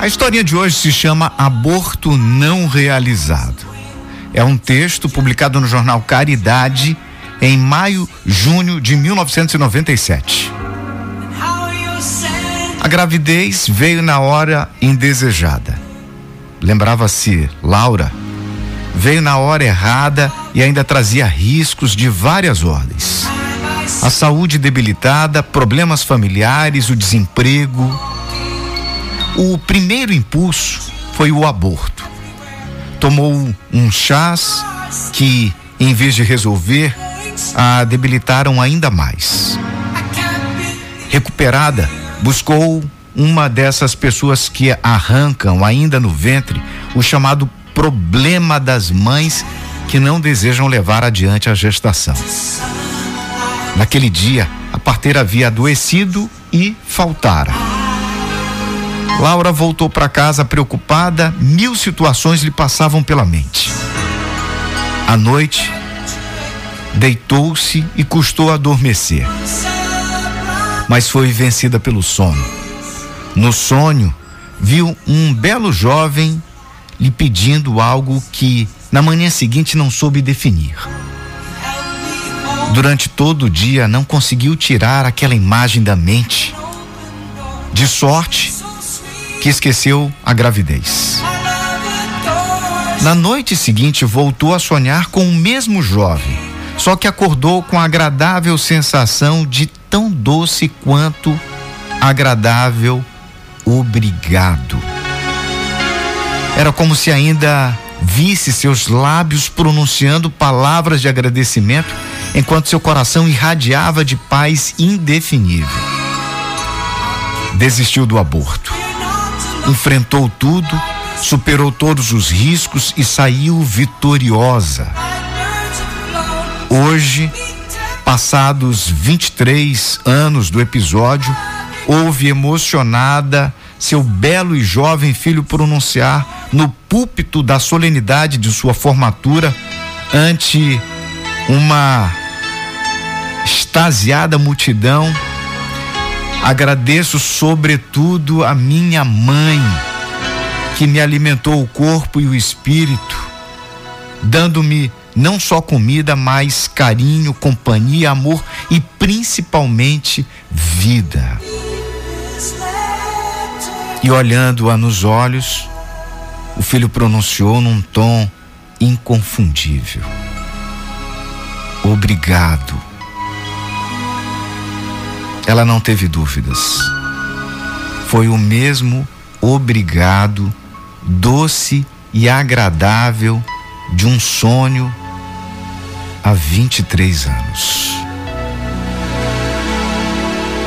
A historinha de hoje se chama Aborto Não Realizado. É um texto publicado no jornal Caridade em maio, junho de 1997. A gravidez veio na hora indesejada. Lembrava-se Laura. Veio na hora errada e ainda trazia riscos de várias ordens. A saúde debilitada, problemas familiares, o desemprego. O primeiro impulso foi o aborto. Tomou um chás que, em vez de resolver, a debilitaram ainda mais. Recuperada, buscou uma dessas pessoas que arrancam ainda no ventre o chamado problema das mães que não desejam levar adiante a gestação. Naquele dia, a parteira havia adoecido e faltara. Laura voltou para casa preocupada, mil situações lhe passavam pela mente. À noite, deitou-se e custou adormecer. Mas foi vencida pelo sono. No sonho, viu um belo jovem lhe pedindo algo que na manhã seguinte não soube definir. Durante todo o dia não conseguiu tirar aquela imagem da mente. De sorte que esqueceu a gravidez. Na noite seguinte voltou a sonhar com o mesmo jovem só que acordou com a agradável sensação de tão doce quanto agradável obrigado. Era como se ainda visse seus lábios pronunciando palavras de agradecimento, enquanto seu coração irradiava de paz indefinível. Desistiu do aborto. Enfrentou tudo, superou todos os riscos e saiu vitoriosa Hoje, passados 23 anos do episódio, ouve emocionada seu belo e jovem filho pronunciar no púlpito da solenidade de sua formatura ante uma extasiada multidão. Agradeço sobretudo a minha mãe, que me alimentou o corpo e o espírito, dando-me não só comida, mas carinho, companhia, amor e principalmente vida. E olhando-a nos olhos, o filho pronunciou num tom inconfundível: Obrigado. Ela não teve dúvidas. Foi o mesmo obrigado, doce e agradável de um sonho há 23 anos.